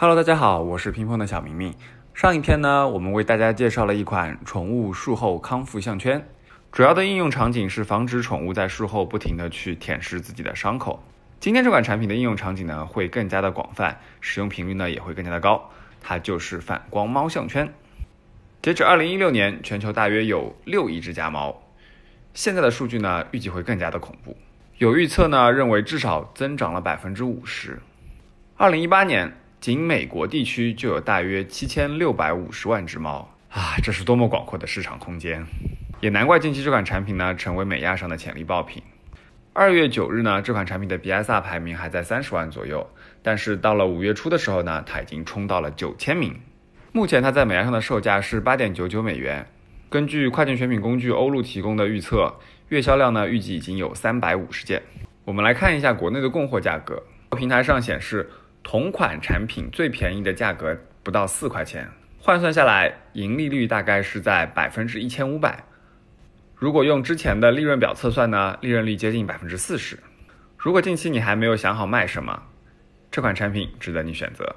Hello，大家好，我是乒乓的小明明。上一篇呢，我们为大家介绍了一款宠物术后康复项圈，主要的应用场景是防止宠物在术后不停的去舔舐自己的伤口。今天这款产品的应用场景呢，会更加的广泛，使用频率呢也会更加的高。它就是反光猫项圈。截止二零一六年，全球大约有六亿只家猫。现在的数据呢，预计会更加的恐怖。有预测呢，认为至少增长了百分之五十。二零一八年。仅美国地区就有大约七千六百五十万只猫啊，这是多么广阔的市场空间！也难怪近期这款产品呢成为美亚上的潜力爆品。二月九日呢，这款产品的 BSR 排名还在三十万左右，但是到了五月初的时候呢，它已经冲到了九千名。目前它在美亚上的售价是八点九九美元。根据跨境选品工具欧路提供的预测，月销量呢预计已经有三百五十件。我们来看一下国内的供货价格，平台上显示。同款产品最便宜的价格不到四块钱，换算下来盈利率大概是在百分之一千五百。如果用之前的利润表测算呢，利润率接近百分之四十。如果近期你还没有想好卖什么，这款产品值得你选择。